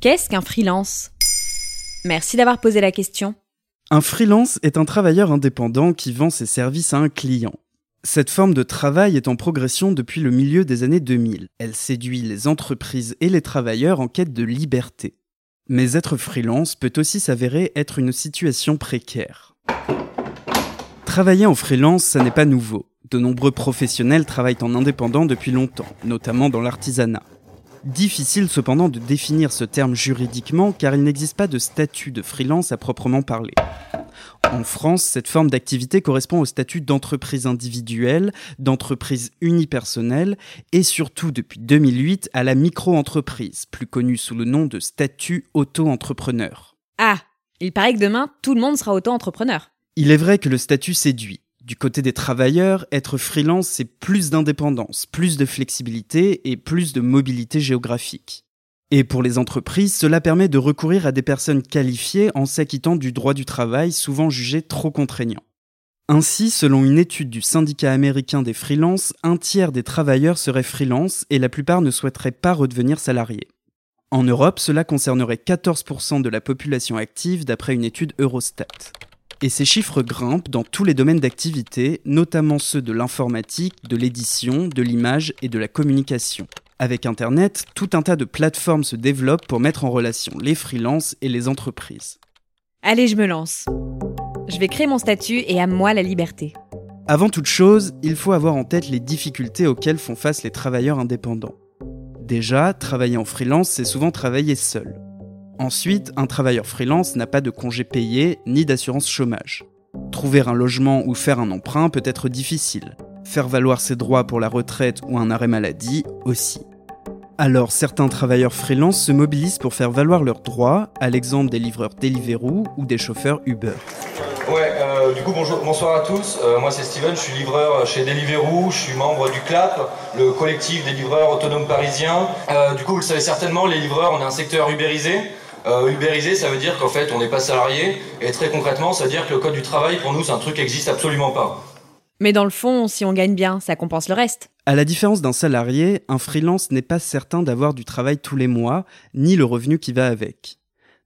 Qu'est-ce qu'un freelance? Merci d'avoir posé la question. Un freelance est un travailleur indépendant qui vend ses services à un client. Cette forme de travail est en progression depuis le milieu des années 2000. Elle séduit les entreprises et les travailleurs en quête de liberté. Mais être freelance peut aussi s'avérer être une situation précaire. Travailler en freelance, ça n'est pas nouveau. De nombreux professionnels travaillent en indépendant depuis longtemps, notamment dans l'artisanat. Difficile cependant de définir ce terme juridiquement car il n'existe pas de statut de freelance à proprement parler. En France, cette forme d'activité correspond au statut d'entreprise individuelle, d'entreprise unipersonnelle et surtout depuis 2008 à la micro-entreprise, plus connue sous le nom de statut auto-entrepreneur. Ah, il paraît que demain, tout le monde sera auto-entrepreneur. Il est vrai que le statut séduit. Du côté des travailleurs, être freelance, c'est plus d'indépendance, plus de flexibilité et plus de mobilité géographique. Et pour les entreprises, cela permet de recourir à des personnes qualifiées en s'acquittant du droit du travail, souvent jugé trop contraignant. Ainsi, selon une étude du syndicat américain des freelances, un tiers des travailleurs seraient freelance et la plupart ne souhaiteraient pas redevenir salariés. En Europe, cela concernerait 14% de la population active d'après une étude Eurostat. Et ces chiffres grimpent dans tous les domaines d'activité, notamment ceux de l'informatique, de l'édition, de l'image et de la communication. Avec Internet, tout un tas de plateformes se développent pour mettre en relation les freelances et les entreprises. Allez, je me lance. Je vais créer mon statut et à moi la liberté. Avant toute chose, il faut avoir en tête les difficultés auxquelles font face les travailleurs indépendants. Déjà, travailler en freelance, c'est souvent travailler seul. Ensuite, un travailleur freelance n'a pas de congé payé ni d'assurance chômage. Trouver un logement ou faire un emprunt peut être difficile. Faire valoir ses droits pour la retraite ou un arrêt maladie aussi. Alors certains travailleurs freelance se mobilisent pour faire valoir leurs droits, à l'exemple des livreurs Deliveroo ou des chauffeurs Uber. Ouais, euh, du coup bonjour, bonsoir à tous. Euh, moi c'est Steven, je suis livreur chez Deliveroo, je suis membre du CLAP, le collectif des livreurs autonomes parisiens. Euh, du coup vous le savez certainement, les livreurs on est un secteur ubérisé. Euh, ubérisé, ça veut dire qu'en fait, on n'est pas salarié. Et très concrètement, ça veut dire que le code du travail, pour nous, c'est un truc qui n'existe absolument pas. Mais dans le fond, si on gagne bien, ça compense le reste. À la différence d'un salarié, un freelance n'est pas certain d'avoir du travail tous les mois, ni le revenu qui va avec.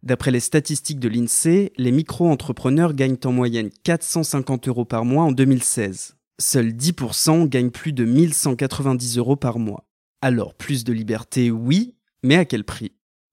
D'après les statistiques de l'INSEE, les micro-entrepreneurs gagnent en moyenne 450 euros par mois en 2016. Seuls 10% gagnent plus de 1190 euros par mois. Alors plus de liberté, oui, mais à quel prix?